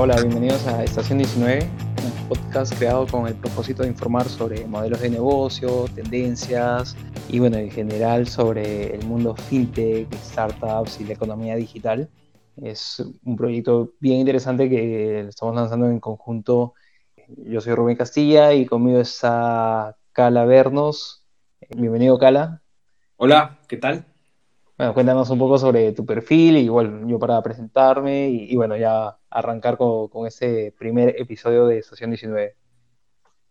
Hola, hola, bienvenidos a Estación 19, un podcast creado con el propósito de informar sobre modelos de negocio, tendencias y bueno, en general sobre el mundo fintech, startups y la economía digital. Es un proyecto bien interesante que estamos lanzando en conjunto. Yo soy Rubén Castilla y conmigo está Cala Vernos. Bienvenido, Cala. Hola, ¿qué tal? Bueno, cuéntanos un poco sobre tu perfil, igual yo para presentarme y, bueno, ya arrancar con, con este primer episodio de Estación 19.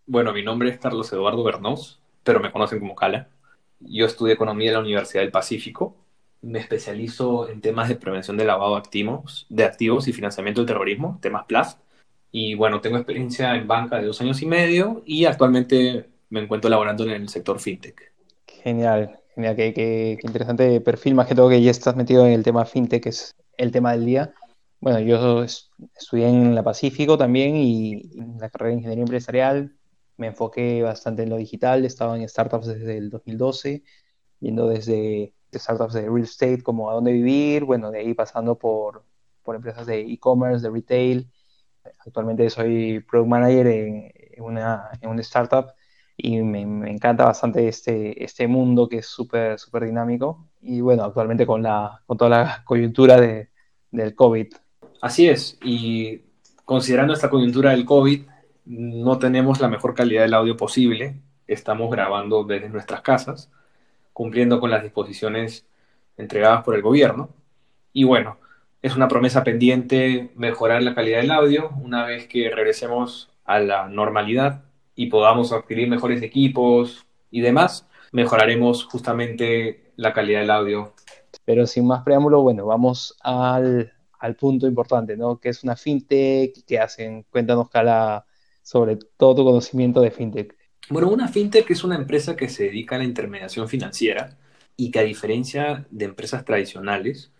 Bueno, mi nombre es Carlos Eduardo Bernos, pero me conocen como Cala. Yo estudié Economía en la Universidad del Pacífico. Me especializo en temas de prevención de lavado de activos, de activos y financiamiento del terrorismo, temas PLAS. Y bueno, tengo experiencia en banca de dos años y medio y actualmente me encuentro laborando en el sector fintech. Genial, Mira, qué, interesante perfil, más que todo que ya estás metido en el tema fintech, que es el tema del día. Bueno, yo estudié en la Pacífico también y en la carrera de Ingeniería Empresarial me enfoqué bastante en lo digital, estaba en startups desde el 2012, viendo desde startups de real estate como a dónde vivir, bueno, de ahí pasando por, por empresas de e-commerce, de retail. Actualmente soy product manager en, una, en una startup y me, encanta bastante este, este mundo que es súper súper dinámico. Y bueno, actualmente con, la, con toda la coyuntura de, del COVID. Así es, y considerando esta coyuntura del COVID, no tenemos la mejor calidad del audio posible, estamos grabando desde nuestras casas, cumpliendo con las disposiciones entregadas por el gobierno. Y bueno, es una promesa pendiente mejorar la calidad del audio una vez que regresemos a la normalidad y podamos adquirir mejores equipos y demás, mejoraremos justamente la calidad del audio. Pero sin más preámbulo, bueno, vamos al, al punto importante, ¿no? ¿Qué es una fintech? ¿Qué hacen? Cuéntanos, Cala, sobre todo tu conocimiento de fintech. Bueno, una fintech es una empresa que se dedica a la intermediación financiera y que a diferencia de empresas tradicionales,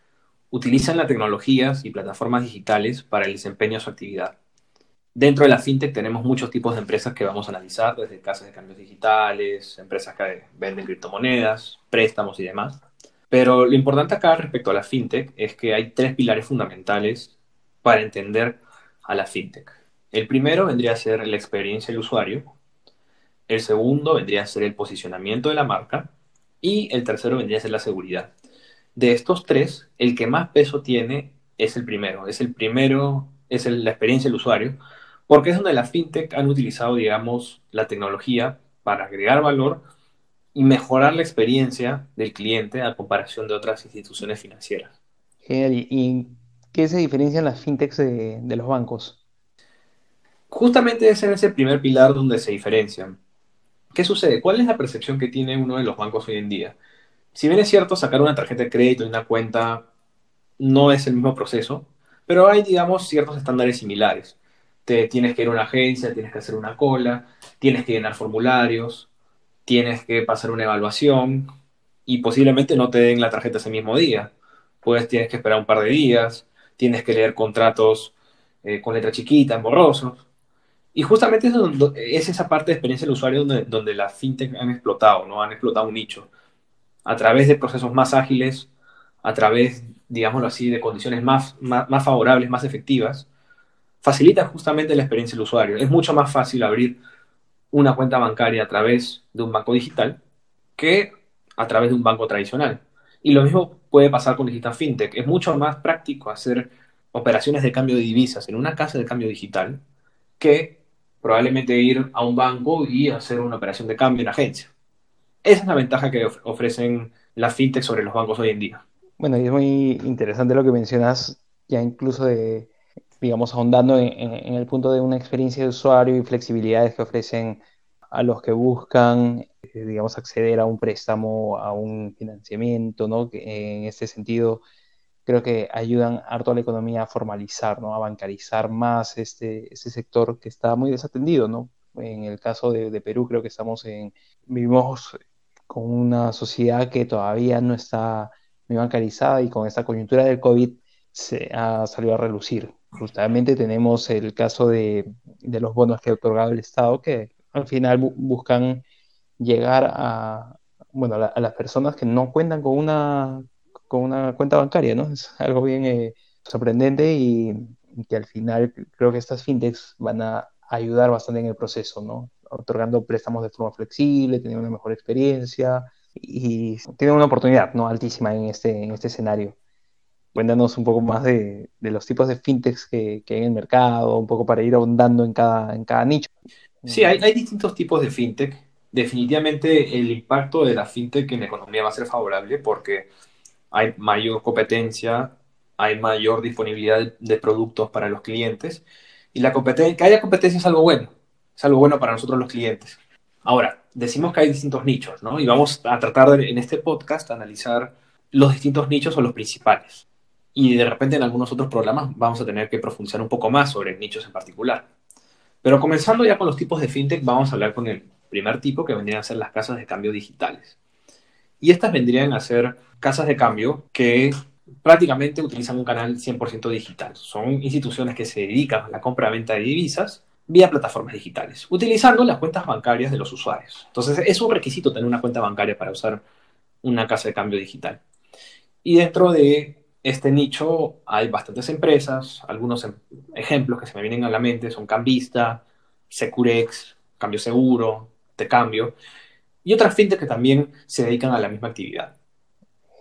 utilizan las tecnologías y plataformas digitales para el desempeño de su actividad. Dentro de la fintech tenemos muchos tipos de empresas que vamos a analizar, desde casas de cambios digitales, empresas que venden criptomonedas, préstamos y demás. Pero lo importante acá respecto a la fintech es que hay tres pilares fundamentales para entender a la fintech. El primero vendría a ser la experiencia del usuario, el segundo vendría a ser el posicionamiento de la marca y el tercero vendría a ser la seguridad. De estos tres, el que más peso tiene es el primero, es el primero, es la experiencia del usuario, porque es donde las fintech han utilizado, digamos, la tecnología para agregar valor y mejorar la experiencia del cliente a comparación de otras instituciones financieras. Genial. ¿Y qué se diferencian las fintechs de, de los bancos? Justamente es en ese primer pilar donde se diferencian. ¿Qué sucede? ¿Cuál es la percepción que tiene uno de los bancos hoy en día? Si bien es cierto, sacar una tarjeta de crédito y una cuenta no es el mismo proceso, pero hay, digamos, ciertos estándares similares tienes que ir a una agencia, tienes que hacer una cola, tienes que llenar formularios, tienes que pasar una evaluación y posiblemente no te den la tarjeta ese mismo día. Pues tienes que esperar un par de días, tienes que leer contratos eh, con letra chiquita, borrosos. Y justamente es, esa parte de experiencia del usuario donde, donde las fintech han explotado, ¿no? Han explotado un nicho. A través de procesos más ágiles, a través, digámoslo así, de condiciones más, más favorables, más efectivas, facilita justamente la experiencia del usuario. Es mucho más fácil abrir una cuenta bancaria a través de un banco digital que a través de un banco tradicional. Y lo mismo puede pasar con Digital Fintech. Es mucho más práctico hacer operaciones de cambio de divisas en una casa de cambio digital que probablemente ir a un banco y hacer una operación de cambio en agencia. Esa es la ventaja que ofrecen las fintech sobre los bancos hoy en día. Bueno, y es muy interesante lo que mencionas ya incluso de digamos, ahondando en, el punto de una experiencia de usuario y flexibilidades que ofrecen a los que buscan, eh, digamos, acceder a un préstamo, a un financiamiento, ¿no? Que en este sentido creo que ayudan harto a la economía a formalizar, ¿no? A bancarizar más este, este sector que está muy desatendido, ¿no? En el caso de, de Perú creo que estamos en, vivimos con una sociedad que todavía no está muy bancarizada y con esta coyuntura del COVID se ha salido a relucir. Justamente tenemos el caso de, los bonos que ha otorgado el Estado que al final buscan llegar a, bueno, a, las personas que no cuentan con una, con una cuenta bancaria, ¿no? Es algo bien eh, sorprendente y, que al final creo que estas fintechs van a ayudar bastante en el proceso, ¿no? Otorgando préstamos de forma flexible, teniendo una mejor experiencia y tienen una oportunidad, ¿no? Altísima en este, en este escenario. Cuéntanos un poco más de, los tipos de fintechs que, hay en el mercado, un poco para ir ahondando en cada, en cada nicho. Sí, hay, distintos tipos de fintech. Definitivamente el impacto de la fintech en la economía va a ser favorable porque hay mayor competencia, hay mayor disponibilidad de productos para los clientes y la competencia, que haya competencia es algo bueno, es algo bueno para nosotros los clientes. Ahora, decimos que hay distintos nichos, ¿no? Y vamos a tratar en este podcast analizar los distintos nichos o los principales. Y de repente en algunos otros programas vamos a tener que profundizar un poco más sobre nichos en particular. Pero comenzando ya con los tipos de fintech, vamos a hablar con el primer tipo que vendrían a ser las casas de cambio digitales. Y estas vendrían a ser casas de cambio que prácticamente utilizan un canal 100% digital. Son instituciones que se dedican a la compra-venta de divisas vía plataformas digitales, utilizando las cuentas bancarias de los usuarios. Entonces, es un requisito tener una cuenta bancaria para usar una casa de cambio digital. Y dentro de este nicho hay bastantes empresas, algunos em, ejemplos que se me vienen a la mente son Cambista, Securex, Cambio Seguro, Te Cambio, y otras fintech que también se dedican a la misma actividad.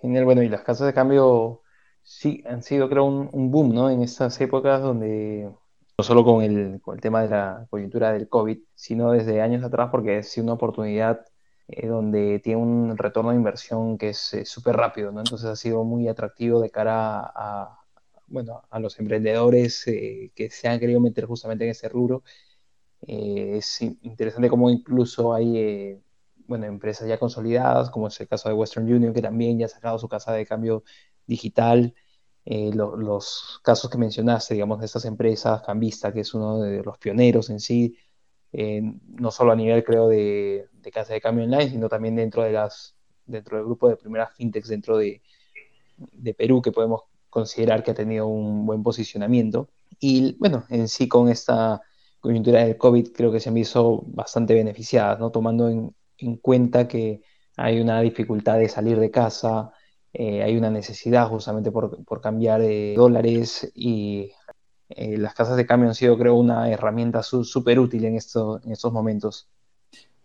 Genial, bueno, y las casas de cambio sí han sido, creo, un, boom, ¿no? En estas épocas donde, no solo con el, con el tema de la coyuntura del COVID, sino desde años atrás, porque es una oportunidad eh, donde tiene un retorno de inversión que es súper rápido. Entonces ha sido muy atractivo de cara a, bueno, a los emprendedores eh, que se han querido meter justamente en ese rubro. Eh, es interesante cómo incluso hay bueno, empresas ya consolidadas, como es el caso de Western Union, que también ya ha sacado su casa de cambio digital. Eh, los casos que mencionaste, digamos, de estas empresas, Cambista, que es uno de los pioneros en sí, no solo a nivel, creo, de, casa de cambio online, sino también dentro, de las, dentro del grupo de primeras fintechs dentro de, de Perú, que podemos considerar que ha tenido un buen posicionamiento. Y bueno, en sí con esta coyuntura del COVID creo que se han visto bastante beneficiadas, ¿no? Tomando en, en cuenta que hay una dificultad de salir de casa, eh, hay una necesidad justamente por, cambiar eh, dólares y eh, las casas de cambio han sido, creo, una herramienta súper útil en, esto, en estos momentos.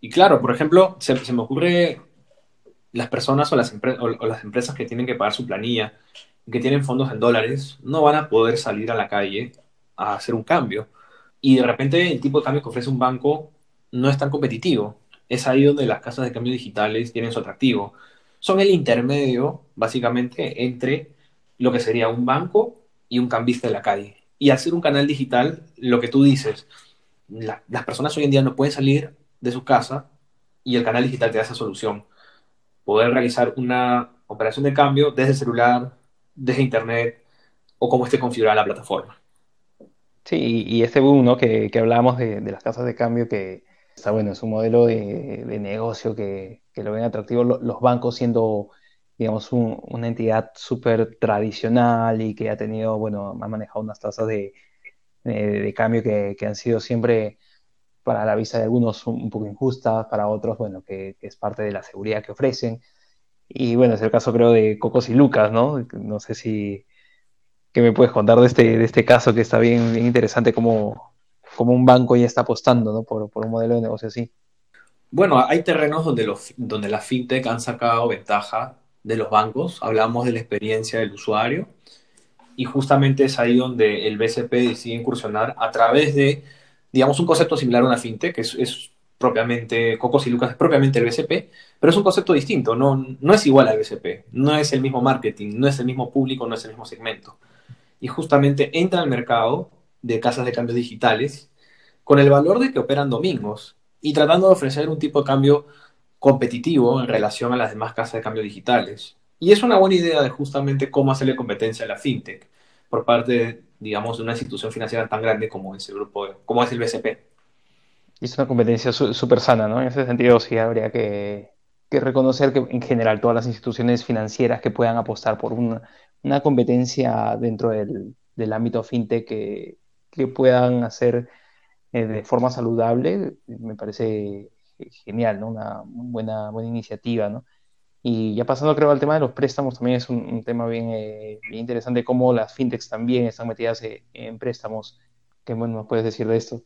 Y claro, por ejemplo, se, me ocurre las personas o las empresas que tienen que pagar su planilla, que tienen fondos en dólares, no van a poder salir a la calle a hacer un cambio. Y de repente el tipo de cambio que ofrece un banco no es tan competitivo es ahí donde las casas de cambio digitales tienen su atractivo. Son el intermedio, básicamente, entre lo que sería un banco y un cambista de la calle. Y al ser un canal digital, lo que tú dices, las personas hoy en día no pueden salir de su casa y el canal digital te da esa solución. Poder realizar una operación de cambio desde el celular, desde internet o como esté configurada la plataforma. Sí, y este boom ¿no? que, que hablábamos de, las casas de cambio que, Está bueno, es un modelo de, negocio que, lo ven atractivo. Los bancos siendo, digamos, una entidad súper tradicional y que ha tenido, bueno, ha manejado unas tasas de, cambio que, han sido siempre para la vista de algunos un, poco injustas, para otros, bueno, que, es parte de la seguridad que ofrecen. Y bueno, es el caso creo de Cocos y Lucas, ¿no? No sé si, ¿qué me puedes contar de este, de este caso que está bien, bien interesante como como un banco ya está apostando ¿no? por, un modelo de negocio así. Bueno, hay terrenos donde, los, donde las fintech han sacado ventaja de los bancos. Hablamos de la experiencia del usuario y justamente es ahí donde el BCP decide incursionar a través de, digamos, un concepto similar a una fintech, que es, propiamente, Cocos y Lucas es propiamente el BCP, pero es un concepto distinto, no, no es igual al BCP, no es el mismo marketing, no es el mismo público, no es el mismo segmento. Y justamente entra al mercado de casas de cambio digitales con el valor de que operan domingos y tratando de ofrecer un tipo de cambio competitivo en relación a las demás casas de cambio digitales. Y es una buena idea de justamente cómo hacerle competencia a la fintech por parte, digamos, de una institución financiera tan grande como es el grupo, como es el BCP. Y es una competencia súper sana, ¿no? En ese sentido sí habría que, reconocer que en general todas las instituciones financieras que puedan apostar por una, competencia dentro del, del ámbito fintech que, que puedan hacer eh, de forma saludable, me parece genial, ¿no? Una buena, buena iniciativa, ¿no? Y ya pasando creo al tema de los préstamos, también es un, tema bien, eh, bien, interesante cómo las fintechs también están metidas eh, en, préstamos. ¿Qué bueno nos puedes decir de esto?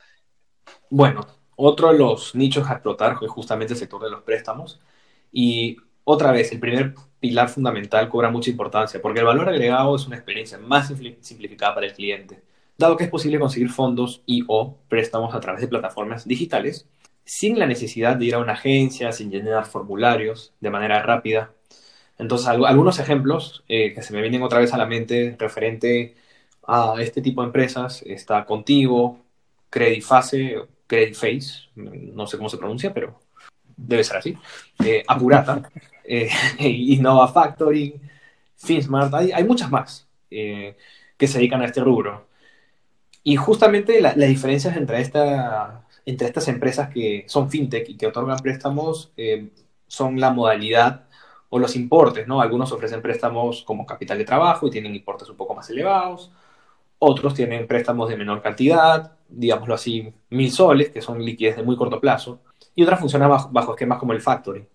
Bueno, otro de los nichos a explotar es justamente el sector de los préstamos. Y otra vez, el primer pilar fundamental cobra mucha importancia, porque el valor agregado es una experiencia más simplificada para el cliente, dado que es posible conseguir fondos y o préstamos a través de plataformas digitales sin la necesidad de ir a una agencia, sin llenar formularios de manera rápida. Entonces, algunos ejemplos eh, que se me vienen otra vez a la mente referente a este tipo de empresas está Contigo, Creditface, Creditface, no sé cómo se pronuncia, pero debe ser así, eh, Apurata, eh, Innova Factoring, FinSmart, hay, hay muchas más eh, que se dedican a este rubro. Y justamente las diferencias entre esta entre estas empresas que son fintech y que otorgan préstamos eh, son la modalidad o los importes, ¿no? Algunos ofrecen préstamos como capital de trabajo y tienen importes un poco más elevados, otros tienen préstamos de menor cantidad, digámoslo así, mil soles, que son liquidez de muy corto plazo, y otras funcionan bajo, esquemas como el factoring.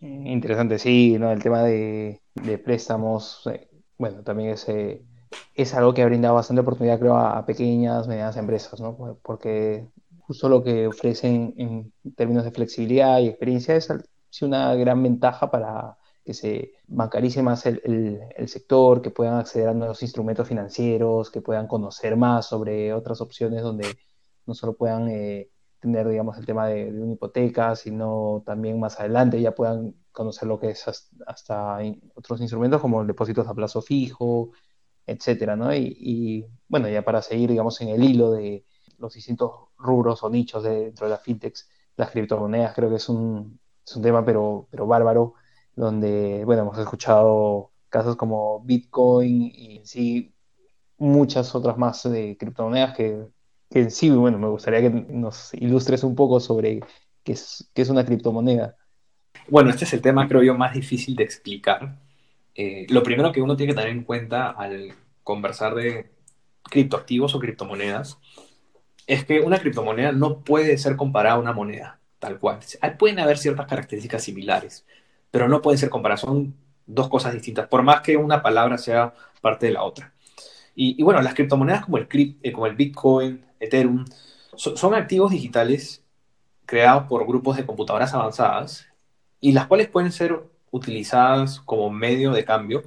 Interesante, sí, ¿no? El tema de, préstamos, eh, bueno, también es, eh, es algo que ha brindado bastante oportunidad, creo, a, a pequeñas, medianas empresas, ¿no? Porque justo lo que ofrecen en términos de flexibilidad y experiencia es una gran ventaja para que se bancarice más el, sector, que puedan acceder a nuevos instrumentos financieros, que puedan conocer más sobre otras opciones donde no solo puedan eh, tener, digamos, el tema de, una hipoteca, sino también más adelante ya puedan conocer lo que es hasta, otros instrumentos como depósitos a plazo fijo, etcétera, ¿no? Y, bueno, ya para seguir, digamos, en el hilo de los distintos rubros o nichos dentro de las fintechs, las criptomonedas creo que es un, es un tema pero, pero bárbaro, donde, bueno, hemos escuchado casos como Bitcoin y sí muchas otras más de criptomonedas que, que en sí, bueno, me gustaría que nos ilustres un poco sobre qué es, qué es una criptomoneda. Bueno, este es el tema, creo yo, más difícil de explicar. Eh, lo primero que uno tiene que tener en cuenta al conversar de criptoactivos o criptomonedas es que una criptomoneda no puede ser comparada a una moneda, tal cual. Pueden haber ciertas características similares, pero no pueden ser comparadas. Son dos cosas distintas, por más que una palabra sea parte de la otra. Y, bueno, las criptomonedas como el, eh, como el Bitcoin, Ethereum, son activos digitales creados por grupos de computadoras avanzadas y las cuales pueden ser utilizadas como medio de cambio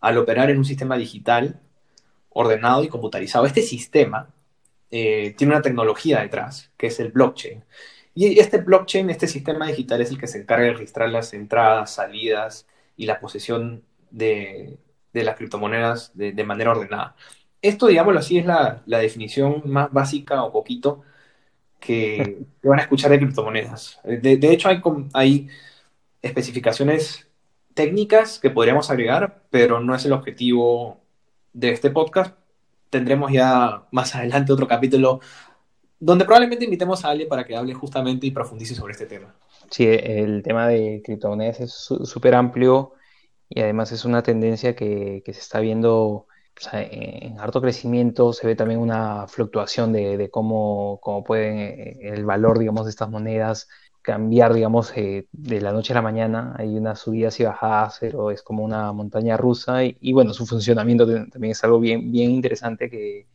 al operar en un sistema digital ordenado y computarizado. Este sistema eh, tiene una tecnología detrás, que es el blockchain. Y este blockchain, este sistema digital, es el que se encarga de registrar las entradas, salidas y la posesión de, las criptomonedas de, manera ordenada. Esto, digámoslo así, es la, definición más básica o poquito que, van a escuchar de criptomonedas. De, hecho, hay, hay especificaciones técnicas que podríamos agregar, pero no es el objetivo de este podcast tendremos ya más adelante otro capítulo donde probablemente invitemos a alguien para que hable justamente y profundice sobre este tema. Sí, el tema de criptomonedas es súper amplio y además es una tendencia que, se está viendo en harto crecimiento, se ve también una fluctuación de, cómo, cómo pueden eh, el valor, digamos, de estas monedas cambiar, digamos, eh, de la noche a la mañana. Hay unas subidas y bajadas, pero es como una montaña rusa. Y, bueno, su funcionamiento también es algo bien, bien interesante que,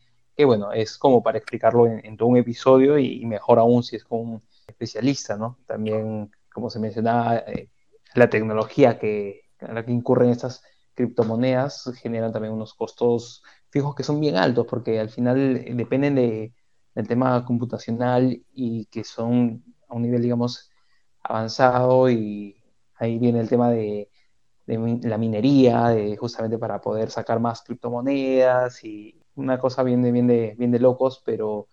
bueno, es como para explicarlo en, todo un episodio y, mejor aún si es con un especialista, ¿no? También, como se mencionaba, eh, la tecnología que, a la que incurren estas criptomonedas generan también unos costos fijos que son bien altos porque al final dependen de, del tema computacional y que son a un nivel, digamos, avanzado y ahí viene el tema de, la minería, de, justamente para poder sacar más criptomonedas y una cosa bien de, bien de, bien de locos, pero,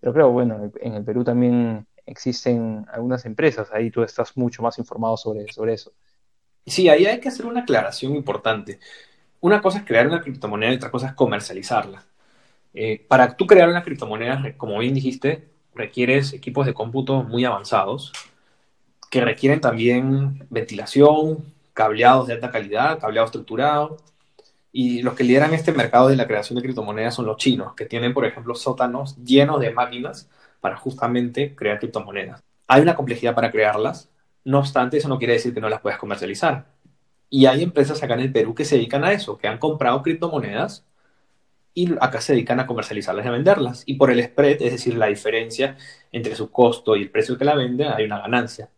pero creo, bueno, en el Perú también existen algunas empresas, ahí tú estás mucho más informado sobre, sobre eso. Sí, ahí hay que hacer una aclaración importante. Una cosa es crear una criptomoneda y otra cosa es comercializarla. Eh, para tú crear una criptomoneda, como bien dijiste, requieres equipos de cómputo muy avanzados que requieren también ventilación, cableados de alta calidad, cableado estructurado. Y los que lideran este mercado de la creación de criptomonedas son los chinos, que tienen, por ejemplo, sótanos llenos de máquinas para justamente crear criptomonedas. Hay una complejidad para crearlas, No obstante, eso no quiere decir que no las puedas comercializar. Y hay empresas acá en el Perú que se dedican a eso, que han comprado criptomonedas y acá se dedican a comercializarlas y a venderlas. Y por el spread, es decir, la diferencia entre su costo y el precio que la vende, hay una ganancia.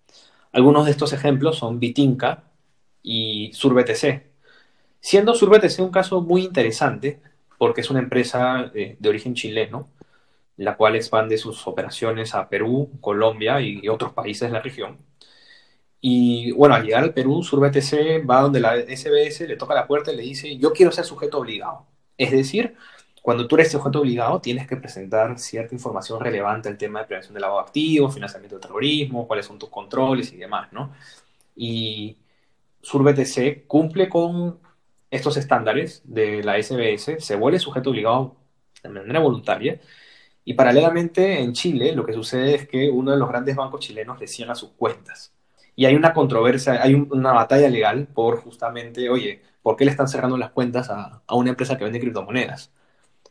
Algunos de estos ejemplos son Bitinca y SurBTC. Siendo SurBTC un caso muy interesante, porque es una empresa de, de origen chileno, la cual expande sus operaciones a Perú, Colombia y otros países de la región. Y bueno, al llegar al Perú, SurBTC va donde la SBS le toca la puerta y le dice, yo quiero ser sujeto obligado. Es decir, cuando tú eres sujeto obligado, tienes que presentar cierta información relevante al tema de prevención del lavado activo, financiamiento del terrorismo, cuáles son tus controles y demás, ¿no? Y SurBTC cumple con estos estándares de la SBS, se vuelve sujeto obligado de manera voluntaria, y paralelamente en Chile lo que sucede es que uno de los grandes bancos chilenos le cierra sus cuentas. Y hay una controversia, hay una batalla legal por justamente, oye, ¿por qué le están cerrando las cuentas a, a una empresa que vende criptomonedas?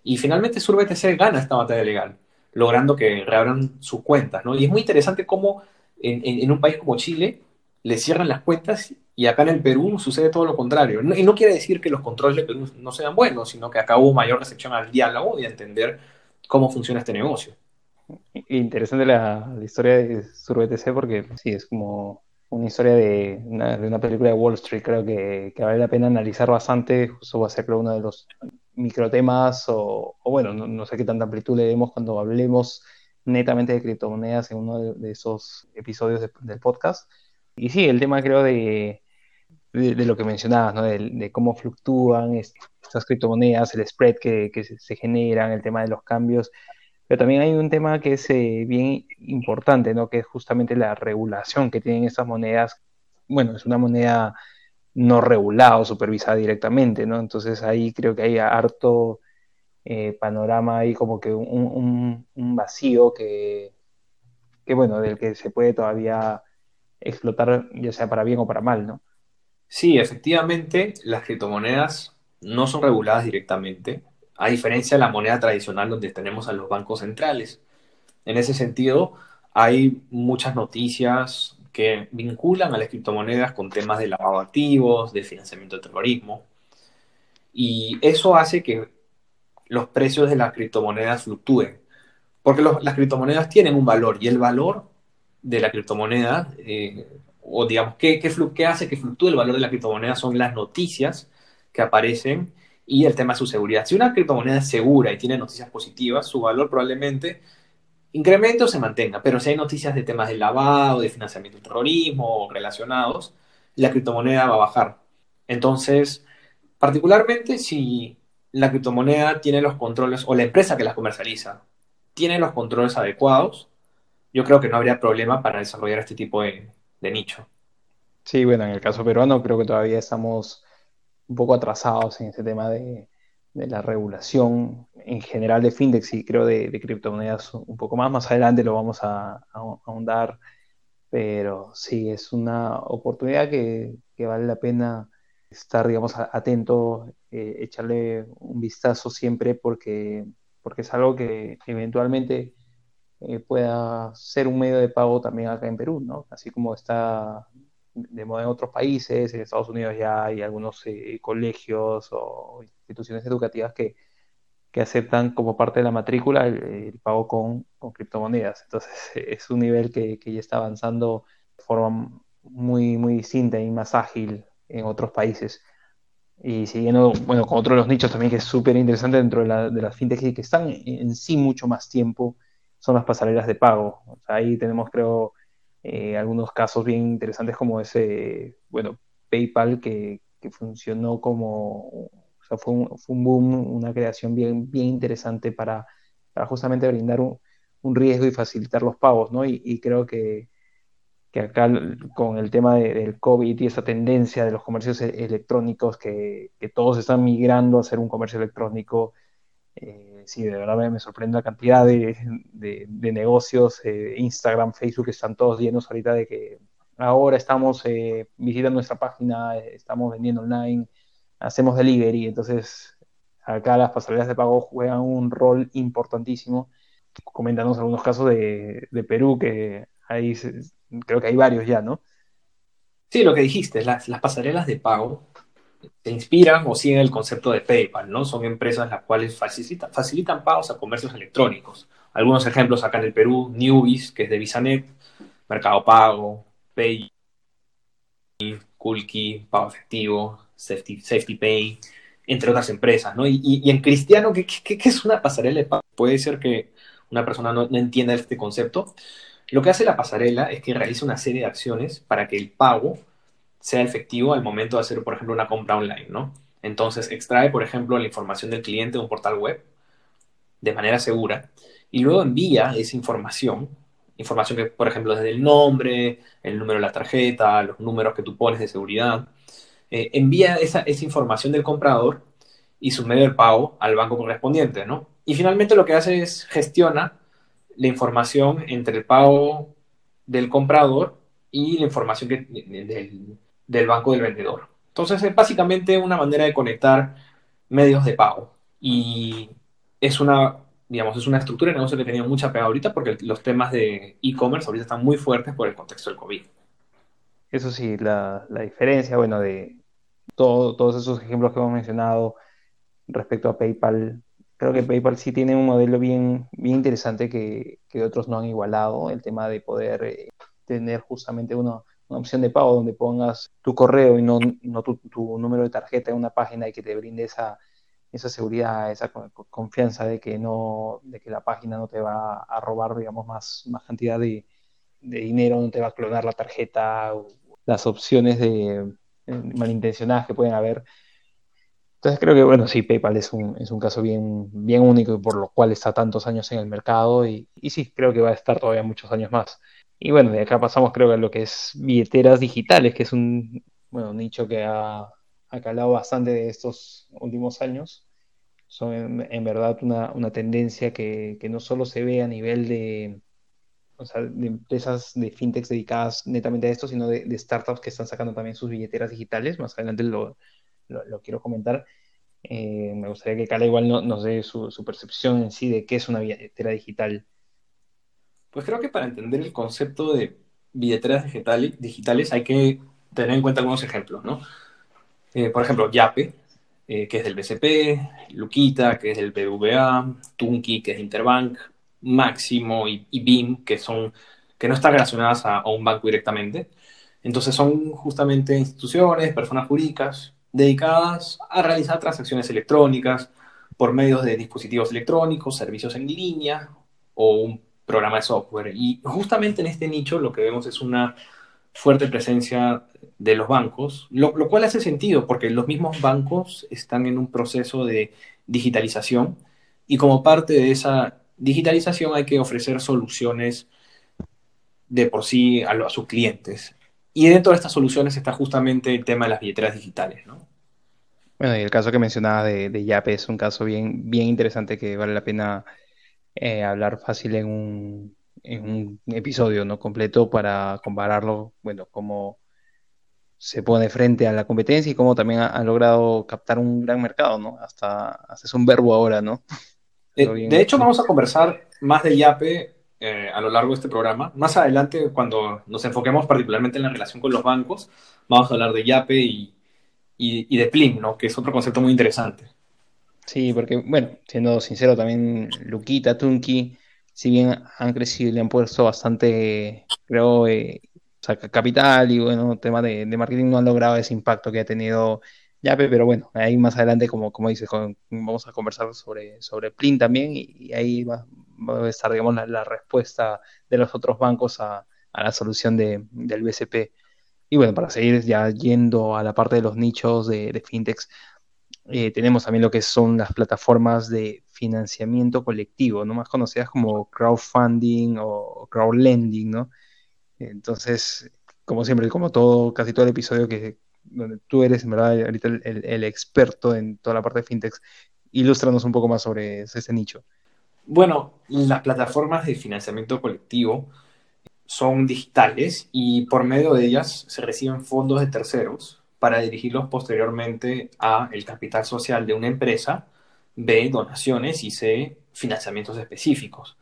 Y finalmente SurBTC gana esta batalla legal, logrando que reabran sus cuentas, ¿no? Y es muy interesante cómo en, en, un país como Chile le cierran las cuentas y acá en el Perú sucede todo lo contrario. y no quiere decir que los controles de Perú no sean buenos, sino que acá hubo mayor recepción al diálogo y a entender cómo funciona este negocio. Interesante la, la historia de SurBTC porque sí, es como una historia de una, de una, película de Wall Street, creo que, que, vale la pena analizar bastante, justo va a ser creo uno de los microtemas o, o bueno, no, no, sé qué tanta amplitud le demos cuando hablemos netamente de criptomonedas en uno de, esos episodios de, del podcast. Y sí, el tema creo de, de, lo que mencionabas, ¿no? de, cómo fluctúan estas criptomonedas, el spread que, que se generan, el tema de los cambios. Pero también hay un tema que es eh, bien importante, ¿no? Que es justamente la regulación que tienen estas monedas. Bueno, es una moneda no regulada o supervisada directamente, ¿no? Entonces ahí creo que hay harto eh, panorama ahí como que un, un, un vacío que, que, bueno, del que se puede todavía explotar, ya sea para bien o para mal, ¿no? Sí, efectivamente, las criptomonedas no son reguladas directamente, a diferencia de la moneda tradicional donde tenemos a los bancos centrales. En ese sentido, hay muchas noticias que vinculan a las criptomonedas con temas de lavado de activos, de financiamiento del terrorismo, y eso hace que los precios de las criptomonedas fluctúen, porque los, las criptomonedas tienen un valor y el valor de la criptomoneda, eh, o digamos, ¿qué, qué, ¿qué hace que fluctúe el valor de la criptomoneda? Son las noticias que aparecen y el tema de su seguridad. Si una criptomoneda es segura y tiene noticias positivas, su valor probablemente incremente o se mantenga, pero si hay noticias de temas de lavado, de financiamiento del terrorismo relacionados, la criptomoneda va a bajar. Entonces, particularmente si la criptomoneda tiene los controles, o la empresa que las comercializa, tiene los controles adecuados, yo creo que no habría problema para desarrollar este tipo de nicho. Sí, bueno, en el caso peruano creo que todavía estamos un poco atrasados en este tema de, de la regulación en general de Findex y creo de, de, criptomonedas un poco más. Más adelante lo vamos a ahondar, pero sí, es una oportunidad que, que vale la pena estar, digamos, atento, eh, echarle un vistazo siempre porque, porque es algo que eventualmente eh, pueda ser un medio de pago también acá en Perú, ¿no? Así como está de moda en otros países, en Estados Unidos ya hay algunos eh, colegios o instituciones educativas que, que, aceptan como parte de la matrícula el, el pago con, con, criptomonedas. Entonces es un nivel que, que, ya está avanzando de forma muy, muy distinta y más ágil en otros países. Y siguiendo, bueno, con otro de los nichos también que es súper interesante dentro de, la, de las fintechs y que están en sí mucho más tiempo, son las pasarelas de pago. O sea, ahí tenemos, creo, eh, algunos casos bien interesantes como ese, bueno, PayPal que, que funcionó como, o sea, fue un, fue un, boom, una creación bien, bien interesante para, para justamente brindar un, un, riesgo y facilitar los pagos, ¿no? Y, creo que, que, acá con el tema de, del COVID y esa tendencia de los comercios e, electrónicos, que, que todos están migrando a hacer un comercio electrónico, eh, sí, de verdad me, sorprende la cantidad de, de, negocios, eh, Instagram, Facebook, están todos llenos ahorita de que ahora estamos eh, visitando nuestra página, estamos vendiendo online, hacemos delivery, entonces acá las pasarelas de pago juegan un rol importantísimo. Coméntanos algunos casos de, de Perú, que hay, creo que hay varios ya, ¿no? Sí, lo que dijiste, las, las pasarelas de pago se inspiran o siguen el concepto de PayPal, ¿no? Son empresas las cuales facilitan, facilitan pagos a comercios electrónicos. Algunos ejemplos acá en el Perú, Newbies, que es de VisaNet, Mercado Pago, Pay, Kulki, Pago Efectivo, Safety, Pay, entre otras empresas, ¿no? Y, en cristiano, ¿qué, es una pasarela de pago? Puede ser que una persona no entienda este concepto. Lo que hace la pasarela es que realiza una serie de acciones para que el pago sea efectivo al momento de hacer, por ejemplo, una compra online, ¿no? Entonces, extrae, por ejemplo, la información del cliente de un portal web de manera segura y luego envía esa información, información que, por ejemplo, desde el nombre, el número de la tarjeta, los números que tú pones de seguridad, eh, envía esa, esa información del comprador y su medio de pago al banco correspondiente, ¿no? Y finalmente lo que hace es gestiona la información entre el pago del comprador y la información que, del, del banco del vendedor. Entonces es básicamente una manera de conectar medios de pago y es una, digamos, es una estructura de negocio que tenía mucha pega ahorita porque los temas de e-commerce ahorita están muy fuertes por el contexto del COVID. Eso sí, la, diferencia, bueno, de todos esos ejemplos que hemos mencionado respecto a PayPal, creo que PayPal sí tiene un modelo bien, bien interesante que, que otros no han igualado, el tema de poder eh, tener justamente uno, una opción de pago donde pongas tu correo y no, no tu, número de tarjeta en una página y que te brinde esa, esa seguridad, esa confianza de que no, de que la página no te va a robar, digamos, más, más cantidad de, dinero, no te va a clonar la tarjeta, las opciones de eh, malintencionadas que pueden haber. Entonces creo que, bueno, sí, PayPal es un, es un caso bien, bien único por lo cual está tantos años en el mercado y, y sí, creo que va a estar todavía muchos años más. Y bueno, de acá pasamos creo que a lo que es billeteras digitales, que es un bueno, nicho que ha, calado bastante de estos últimos años. Son en, verdad una, tendencia que, no solo se ve a nivel de, de empresas de fintechs dedicadas netamente a esto, sino de, startups que están sacando también sus billeteras digitales. Más adelante lo, quiero comentar. Eh, me gustaría que Cala igual nos dé su, su, percepción en sí de qué es una billetera digital. Pues creo que para entender el concepto de billeteras digitales hay que tener en cuenta algunos ejemplos, ¿no? Eh, por ejemplo, Yape, eh, que es del BCP, Luquita, que es del BBVA, Tunki, que es Interbank, Máximo y, BIM, que son que no están relacionadas a, un banco directamente. Entonces son justamente instituciones, personas jurídicas dedicadas a realizar transacciones electrónicas por medios de dispositivos electrónicos, servicios en línea o un programa de software. Y justamente en este nicho lo que vemos es una fuerte presencia de los bancos, lo, cual hace sentido porque los mismos bancos están en un proceso de digitalización y como parte de esa digitalización hay que ofrecer soluciones de por sí a, sus clientes. Y dentro de estas soluciones está justamente el tema de las billeteras digitales, ¿no? Bueno, y el caso que mencionaba de, de Yape es un caso bien, bien interesante que vale la pena eh, hablar fácil en un, en un episodio no completo para compararlo, bueno, cómo se pone frente a la competencia y cómo también ha, logrado captar un gran mercado, ¿no? Hasta, hasta es un verbo ahora, ¿no? De, hecho, vamos a conversar más de Yape eh, a lo largo de este programa. Más adelante, cuando nos enfoquemos particularmente en la relación con los bancos, vamos a hablar de Yape y, y, y de Plim, ¿no? Que es otro concepto muy interesante. Sí, porque, bueno, siendo sincero, también Luquita, Tunki, si bien han crecido y le han puesto bastante, creo, eh, capital y, bueno, tema de, marketing, no han logrado ese impacto que ha tenido Yape, pero bueno, ahí más adelante, como, como dices, vamos a conversar sobre, sobre Plin también y, ahí va, a estar, digamos, la, respuesta de los otros bancos a, la solución de, del BCP. Y bueno, para seguir ya yendo a la parte de los nichos de, de fintechs, eh, tenemos también lo que son las plataformas de financiamiento colectivo, ¿no? Más conocidas como crowdfunding o crowdlending, ¿no? Entonces, como siempre, como todo, casi todo el episodio que donde tú eres, en verdad, ahorita el, experto en toda la parte de fintech, ilústranos un poco más sobre ese nicho. Bueno, las plataformas de financiamiento colectivo son digitales y por medio de ellas se reciben fondos de terceros para dirigirlos posteriormente a el capital social de una empresa, B, donaciones y C, financiamientos específicos.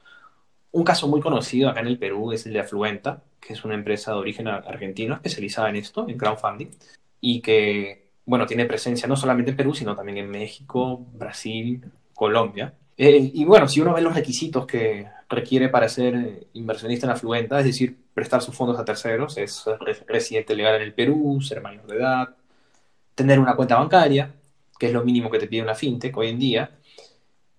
un caso muy conocido acá en el Perú es el de Afluenta, que es una empresa de origen argentino especializada en esto, en crowdfunding, y que, bueno, tiene presencia no solamente en Perú, sino también en México, Brasil, Colombia. Eh, y bueno, si uno ve los requisitos que requiere para ser inversionista en Afluenta, es decir, prestar sus fondos a terceros, es residente legal en el Perú, ser mayor de edad, tener una cuenta bancaria, que es lo mínimo que te pide una fintech hoy en día,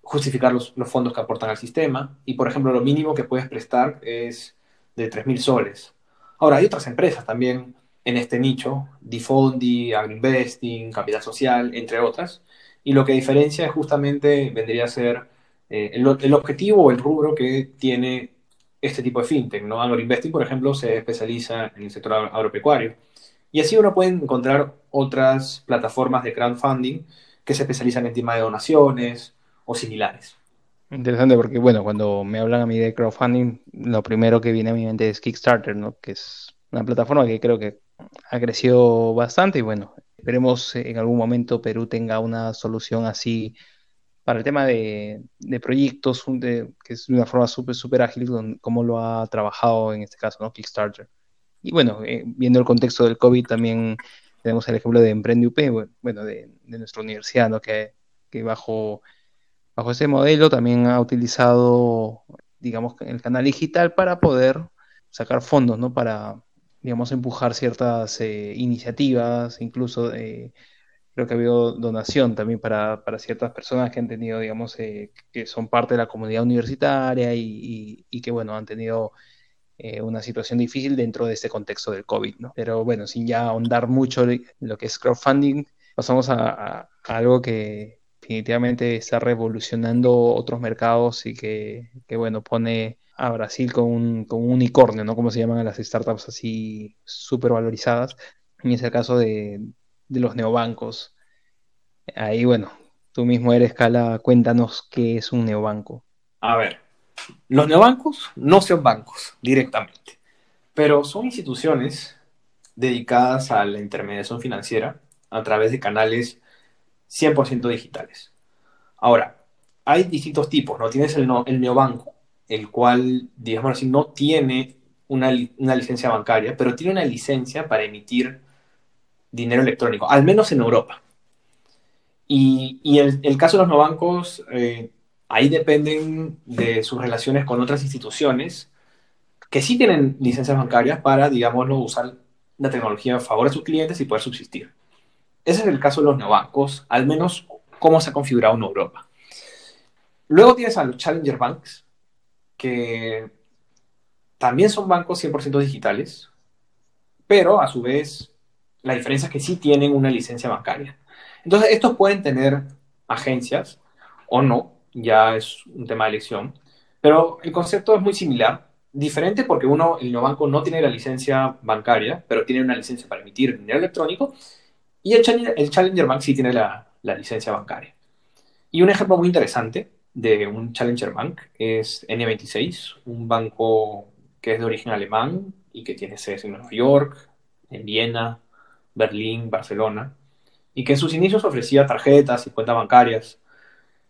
justificar los, los fondos que aportan al sistema, y por ejemplo, lo mínimo que puedes prestar es de 3.000 soles. Ahora, hay otras empresas también en este nicho, Difondi, Agroinvesting, Capital Social, entre otras, y lo que diferencia es justamente, vendría a ser eh, el, el, objetivo o el rubro que tiene este tipo de fintech, ¿no? Agroinvesting, por ejemplo, se especializa en el sector agropecuario. Y así uno puede encontrar otras plataformas de crowdfunding que se especializan en tema de donaciones o similares. Interesante porque, bueno, cuando me hablan a mí de crowdfunding, lo primero que viene a mi mente es Kickstarter, ¿no? Que es una plataforma que creo que ha crecido bastante y bueno, esperemos en algún momento Perú tenga una solución así para el tema de, proyectos, que es de una forma súper super ágil, como lo ha trabajado en este caso, ¿no? Kickstarter. Y bueno, eh, viendo el contexto del COVID, también tenemos el ejemplo de Emprende UP, bueno, de, nuestra universidad, que bajo, bajo ese modelo también ha utilizado, digamos, el canal digital para poder sacar fondos, ¿no? Para, digamos, empujar ciertas eh, iniciativas, incluso eh, creo que ha habido donación también para, ciertas personas que han tenido, digamos, eh, que son parte de la comunidad universitaria y, que, bueno, han tenido una situación difícil dentro de este contexto del COVID, ¿no? Pero bueno, sin ya ahondar mucho en lo que es crowdfunding, pasamos a, algo que definitivamente está revolucionando otros mercados y que, que bueno, pone a Brasil con un, con un unicornio, ¿no? Como se llaman las startups así súper valorizadas. Y es el caso de, los neobancos. Ahí, bueno, tú mismo eres, Cala, cuéntanos qué es un neobanco. A ver, los neobancos no son bancos directamente, pero son instituciones dedicadas a la intermediación financiera a través de canales 100% digitales. Ahora, hay distintos tipos, ¿no? Tienes el, el neobanco, el cual, digamos así, no tiene una, licencia bancaria, pero tiene una licencia para emitir dinero electrónico, al menos en Europa. Y, el, caso de los no bancos, eh, ahí dependen de sus relaciones con otras instituciones que sí tienen licencias bancarias para, digámoslo, usar la tecnología a favor de sus clientes y poder subsistir. Ese es el caso de los neobancos, al menos cómo se ha configurado en Europa. Luego tienes a los Challenger Banks, que también son bancos 100% digitales, pero a su vez la diferencia es que sí tienen una licencia bancaria. Entonces, estos pueden tener agencias o no, ya es un tema de elección, pero el concepto es muy similar, diferente porque uno, el banco no tiene la licencia bancaria, pero tiene una licencia para emitir dinero electrónico, y el Challenger, el Challenger Bank sí tiene la, la licencia bancaria. Y un ejemplo muy interesante de un Challenger Bank es N26, un banco que es de origen alemán y que tiene sedes en Nueva York, en Viena, Berlín, Barcelona, y que en sus inicios ofrecía tarjetas y cuentas bancarias.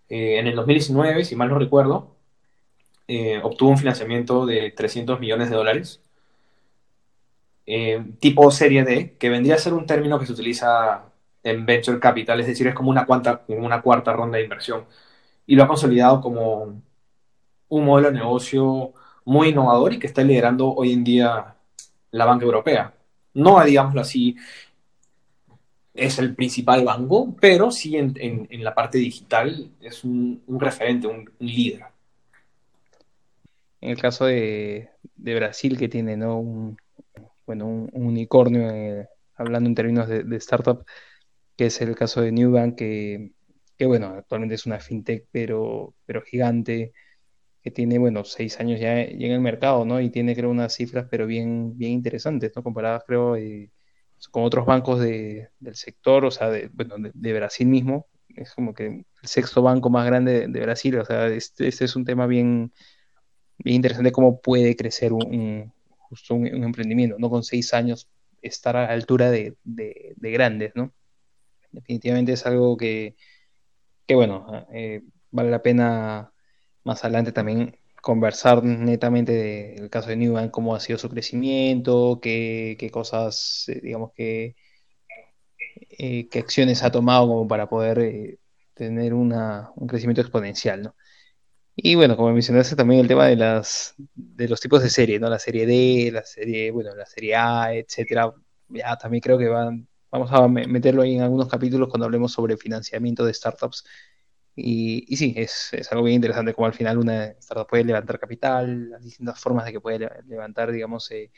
Eh, en el 2019, si mal no recuerdo, eh, obtuvo un financiamiento de 300 millones de dólares, eh, tipo serie D, que vendría a ser un término que se utiliza en venture capital, es decir, es como una, una cuarta ronda de inversión y lo ha consolidado como un modelo de negocio muy innovador y que está liderando hoy en día la banca europea. No, digámoslo así, es el principal banco, pero sí en, la parte digital es un, referente, un, líder. En el caso de, Brasil, que tiene ¿no? un, bueno, un, unicornio, eh, hablando en términos de, de, startup, que es el caso de Newbank, que que bueno, actualmente es una fintech, pero, pero gigante, que tiene, bueno, seis años ya, en el mercado, ¿no? Y tiene, creo, unas cifras, pero bien, bien interesantes, ¿no? Comparadas, creo, eh, con otros bancos del sector, o sea, de, bueno, de, Brasil mismo. Es como que el sexto banco más grande de, Brasil, o sea, este, este, es un tema bien, interesante, cómo puede crecer un, justo un, emprendimiento, ¿no? Con seis años estar a la altura de, de grandes, ¿no? Definitivamente es algo que, que bueno, eh, vale la pena más adelante también conversar netamente del caso de Newman, cómo ha sido su crecimiento, qué, qué cosas, eh, digamos, que, eh, qué acciones ha tomado como para poder eh, tener una, un crecimiento exponencial, ¿no? Y bueno, como mencionaste también el tema de las de los tipos de serie, ¿no? La serie D, la serie, bueno, la serie A, etcétera. Ya también creo que van, vamos a meterlo ahí en algunos capítulos cuando hablemos sobre financiamiento de startups. Y, sí, es, es, algo bien interesante como al final una startup puede levantar capital, las distintas formas de que puede levantar, digamos, eh,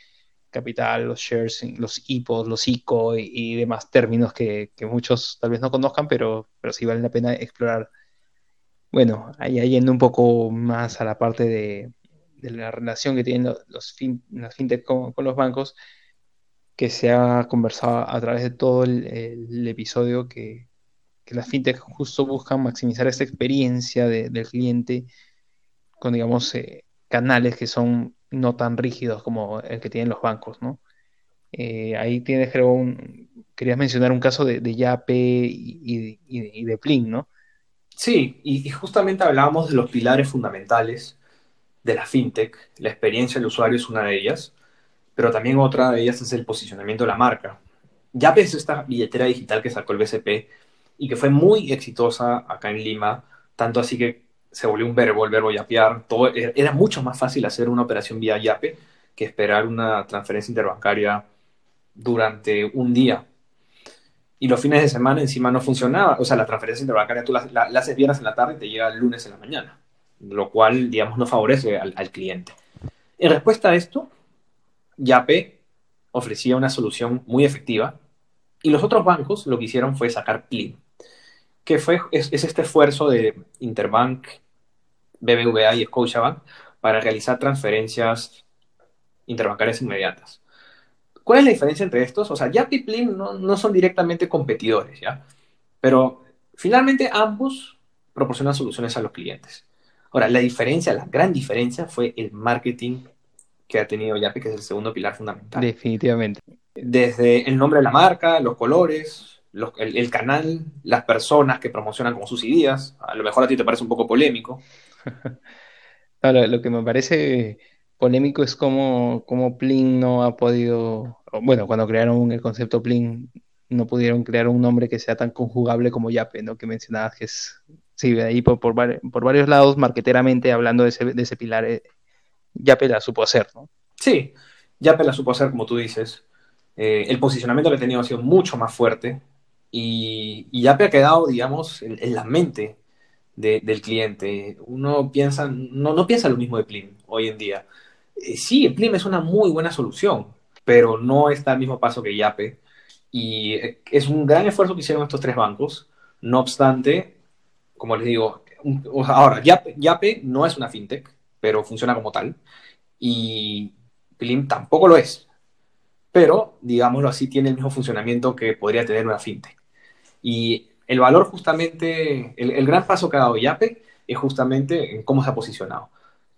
capital, los shares, los IPOs, los ICO y, demás términos que, muchos tal vez no conozcan, pero, pero sí vale la pena explorar. Bueno, ahí yendo un poco más a la parte de, la relación que tienen los, fin, las fintech con, los bancos, que se ha conversado a través de todo el episodio que, que, las fintech justo buscan maximizar esta experiencia de, del cliente con, digamos, eh, canales que son no tan rígidos como el que tienen los bancos, ¿no? Eh, ahí tienes, creo, querías mencionar un caso de, de Yape y, de Plin, ¿no? Sí, y, justamente hablábamos de los pilares fundamentales de la fintech. La experiencia del usuario es una de ellas, pero también otra de ellas es el posicionamiento de la marca. Ya ves esta billetera digital que sacó el BCP y que fue muy exitosa acá en Lima, tanto así que se volvió un verbo, el verbo yapear. Todo, era mucho más fácil hacer una operación vía yape que esperar una transferencia interbancaria durante un día y los fines de semana encima no funcionaba. O sea, la transferencia interbancaria tú la, la, la, haces viernes en la tarde y te llega el lunes en la mañana, lo cual, digamos, no favorece al, al cliente. En respuesta a esto, Yape ofrecía una solución muy efectiva y los otros bancos lo que hicieron fue sacar PLIN, que fue, es, es este esfuerzo de Interbank, BBVA y Scotiabank para realizar transferencias interbancarias inmediatas. ¿Cuál es la diferencia entre estos? O sea, Yap y Plim no, no son directamente competidores, ¿ya? Pero finalmente ambos proporcionan soluciones a los clientes. Ahora, la diferencia, la gran diferencia fue el marketing que ha tenido Yape, que es el segundo pilar fundamental. Definitivamente. Desde el nombre de la marca, los colores, los, el, el, canal, las personas que promocionan como sus ideas. A lo mejor a ti te parece un poco polémico. Lo que me parece polémico es como, como Plin no ha podido, bueno, cuando crearon el concepto Plin, no pudieron crear un nombre que sea tan conjugable como Yape, ¿no? Que mencionabas que es, sí, ahí por, por, por varios lados, marqueteramente, hablando de ese, de ese pilar, eh, Yape la supo hacer, ¿no? Sí, Yape la supo hacer, como tú dices. Eh, el posicionamiento que ha tenido ha sido mucho más fuerte y, y Yape ha quedado, digamos, en, la mente de, del cliente. Uno piensa, no, piensa lo mismo de Plin hoy en día. Eh, sí, Plim es una muy buena solución, pero no está al mismo paso que Yape. Y eh, es un gran esfuerzo que hicieron estos tres bancos. No obstante, como les digo, ahora, Yape, Yape no es una fintech, pero funciona como tal. Y Plim tampoco lo es. Pero, digámoslo así, tiene el mismo funcionamiento que podría tener una fintech. Y el valor justamente, el, el gran paso que ha dado Yape es justamente en cómo se ha posicionado.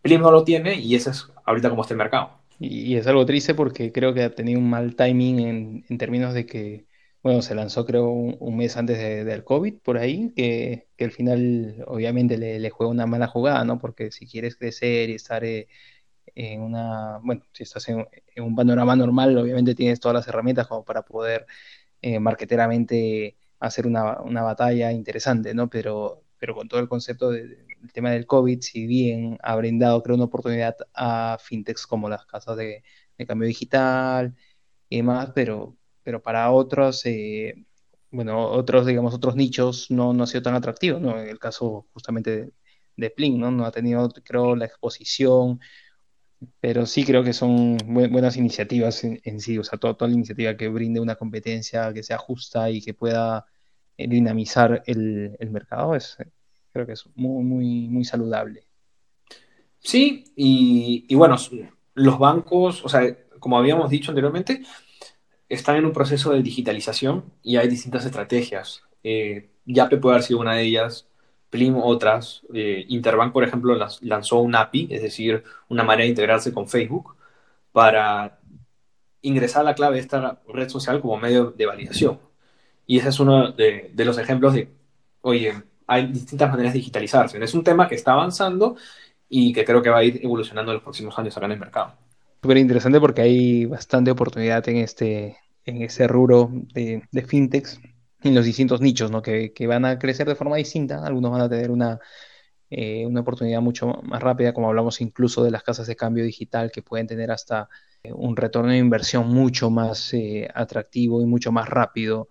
Plim no lo tiene y ese es ahorita como está el mercado. Y, es algo triste porque creo que ha tenido un mal timing en, en términos de que, bueno, se lanzó creo un, mes antes de, del COVID por ahí, que, que al final obviamente le, le, juega una mala jugada, ¿no? Porque si quieres crecer y estar eh, en una, bueno, si estás en, en, un panorama normal, obviamente tienes todas las herramientas como para poder eh, marketeramente hacer una, una batalla interesante, ¿no? Pero, pero con todo el concepto de, el tema del COVID, si bien ha brindado, creo, una oportunidad a fintechs como las casas de, de cambio digital y demás, pero, pero para otros, eh, bueno, otros, digamos, otros nichos no, no ha sido tan atractivo, ¿no? En el caso justamente de, de Plin, ¿no? No ha tenido, creo, la exposición, pero sí creo que son bu buenas iniciativas en, en, sí, o sea, toda, toda la iniciativa que brinde una competencia que sea justa y que pueda dinamizar el, mercado es, creo que es muy, muy, muy saludable. Sí, y, bueno, los bancos, o sea, como habíamos dicho anteriormente, están en un proceso de digitalización y hay distintas estrategias. Eh, Yape puede haber sido una de ellas, Plim otras. Eh, Interbank, por ejemplo, lanzó un API, es decir, una manera de integrarse con Facebook para ingresar la clave de esta red social como medio de validación. Y ese es uno de, los ejemplos de, oye, hay distintas maneras de digitalizarse. Es un tema que está avanzando y que creo que va a ir evolucionando en los próximos años acá en el mercado. Súper interesante porque hay bastante oportunidad en este, en ese rubro de, de fintechs en los distintos nichos, ¿no? Que, que, van a crecer de forma distinta. Algunos van a tener una, eh, una oportunidad mucho más rápida, como hablamos incluso de las casas de cambio digital, que pueden tener hasta eh, un retorno de inversión mucho más eh, atractivo y mucho más rápido.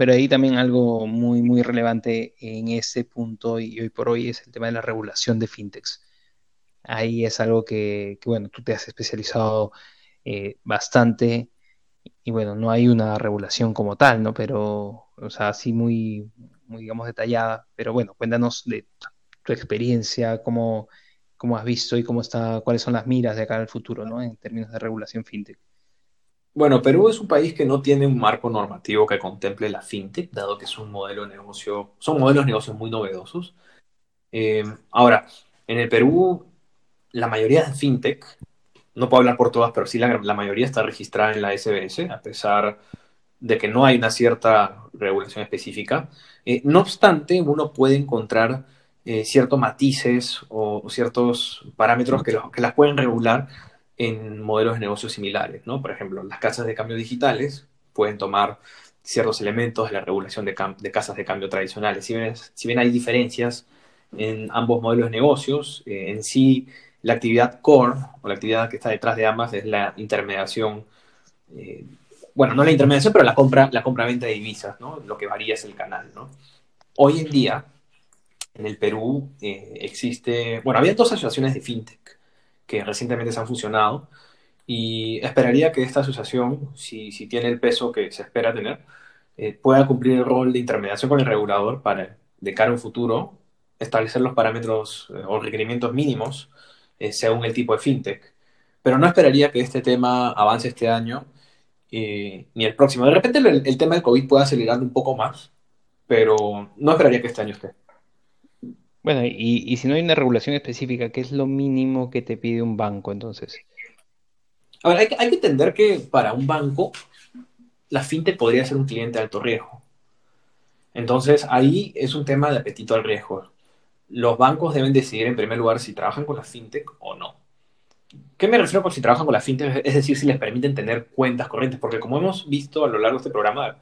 Pero ahí también algo muy, muy relevante en ese punto y hoy por hoy es el tema de la regulación de fintechs ahí es algo que, bueno, tú te has especializado eh, bastante y bueno, no hay una regulación como tal, ¿no? Pero, o sea, así muy, muy digamos, detallada, pero bueno, cuéntanos de tu experiencia, cómo, cómo has visto y cómo está, cuáles son las miras de acá al futuro, ¿no? En términos de regulación fintech. Bueno, Perú es un país que no tiene un marco normativo que contemple la fintech, dado que es un modelo de negocio, son modelos de negocios muy novedosos. Eh, ahora, en el Perú la mayoría de fintech, no puedo hablar por todas, pero sí la, mayoría está registrada en la SBS, a pesar de que no hay una cierta regulación específica. Eh, no obstante, uno puede encontrar eh, ciertos matices o, ciertos parámetros que, que, las pueden regular en modelos de negocios similares. ¿no? Por ejemplo, las casas de cambio digitales pueden tomar ciertos elementos de la regulación de, casas de cambio tradicionales. Si bien, hay diferencias en ambos modelos de negocios, eh, en sí la actividad core, o la actividad que está detrás de ambas, es la intermediación. Eh, bueno, no la intermediación, pero la compra, la compra-venta de divisas, ¿no? Lo que varía es el canal. Hoy en día, en el Perú, eh, existe, bueno, había dos asociaciones de fintech que recientemente se han fusionado y esperaría que esta asociación, si, si tiene el peso que se espera tener, eh, pueda cumplir el rol de intermediación con el regulador para, de cara a un futuro, establecer los parámetros o requerimientos mínimos eh, según el tipo de fintech. Pero no esperaría que este tema avance este año eh, ni el próximo. De repente el, tema del COVID puede acelerar un poco más, pero no esperaría que este año esté. Bueno, y, si no hay una regulación específica, ¿qué es lo mínimo que te pide un banco entonces? A ver, hay, hay que entender que para un banco la fintech podría ser un cliente de alto riesgo. Entonces ahí es un tema de apetito al riesgo los bancos deben decidir en primer lugar si trabajan con la fintech o no. ¿Qué me refiero con si trabajan con la fintech? Es decir, si les permiten tener cuentas corrientes, porque como hemos visto a lo largo de este programa,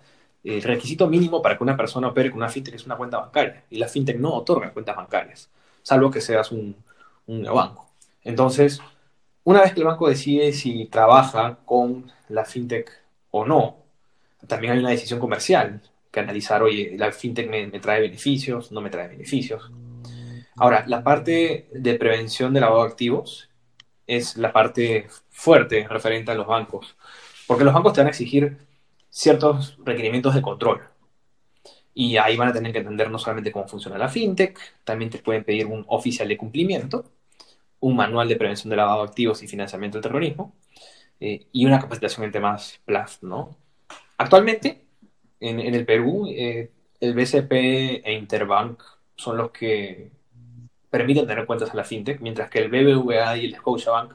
el requisito mínimo para que una persona opere con una fintech es una cuenta bancaria, y la fintech no otorga cuentas bancarias, salvo que seas un, banco. Entonces, una vez que el banco decide si trabaja con la fintech o no, también hay una decisión comercial que analizar, oye, la fintech me, trae beneficios, no me trae beneficios Ahora, la parte de prevención de lavado de activos es la parte fuerte referente a los bancos, porque los bancos te van a exigir ciertos requerimientos de control. Y ahí van a tener que entender no solamente cómo funciona la fintech, también te pueden pedir un oficial de cumplimiento, un manual de prevención de lavado de activos y financiamiento del terrorismo, eh, y una capacitación en temas PLAF, ¿no? Actualmente, en, el Perú, eh, el BCP e Interbank son los que permiten tener cuentas a la fintech, mientras que el BBVA y el Scotiabank,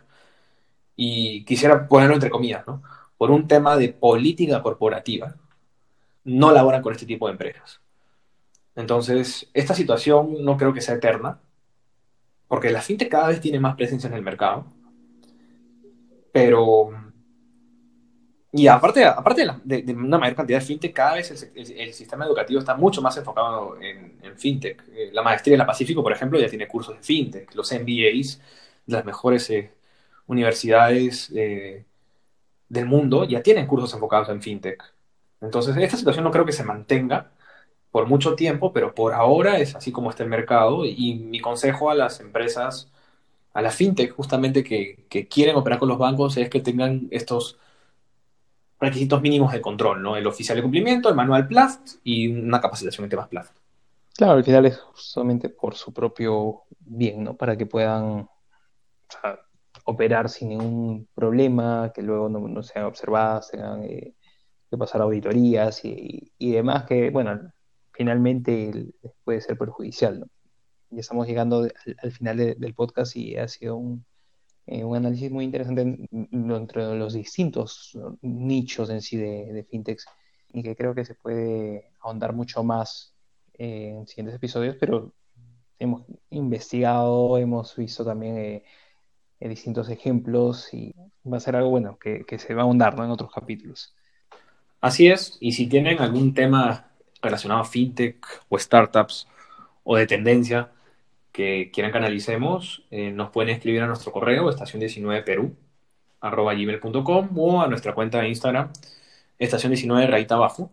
y quisiera ponerlo entre comillas, ¿no? Por un tema de política corporativa, no laboran con este tipo de empresas. Entonces, esta situación no creo que sea eterna, porque la fintech cada vez tiene más presencia en el mercado, pero y aparte, aparte de, una mayor cantidad de fintech, cada vez el, sistema educativo está mucho más enfocado en, fintech. Eh, la maestría en la Pacífico, por ejemplo, ya tiene cursos de fintech. Los MBAs de las mejores eh, universidades eh, del mundo ya tienen cursos enfocados en fintech. Entonces, esta situación no creo que se mantenga por mucho tiempo, pero por ahora es así como está el mercado. Y mi consejo a las empresas, a la fintech justamente que, quieren operar con los bancos, es que tengan estos requisitos mínimos de control, ¿no? El oficial de cumplimiento, el manual PLAFT y una capacitación en temas PLAFT. Claro, al final es justamente por su propio bien, ¿no? Para que puedan operar sin ningún problema, que luego no, sean observadas, tengan eh, que pasar auditorías y, demás, que, bueno, finalmente puede ser perjudicial, ¿no? Ya estamos llegando al, final del podcast y ha sido un, eh, un análisis muy interesante entre los distintos nichos en sí de, de fintechs y que creo que se puede ahondar mucho más en siguientes episodios, pero hemos investigado, hemos visto también eh, eh, distintos ejemplos y va a ser algo bueno que, se va a ahondar en otros capítulos. Así es, y si tienen algún tema relacionado a fintech o startups o de tendencia que quieran que analicemos, eh, nos pueden escribir a nuestro correo estación19perú gmail.com o a nuestra cuenta de Instagram estación19 rayita abajo,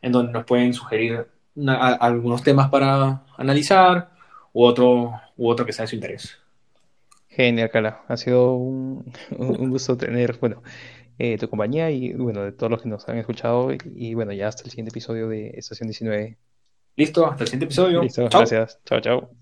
en donde nos pueden sugerir algunos temas para analizar u otro, u otro que sea de su interés. Genial, Cala. Ha sido un, gusto tener, bueno, eh, tu compañía y, bueno, de todos los que nos han escuchado. Y, bueno, ya hasta el siguiente episodio de Estación 19. Listo, hasta el siguiente episodio. Listo, gracias. Chao, chao.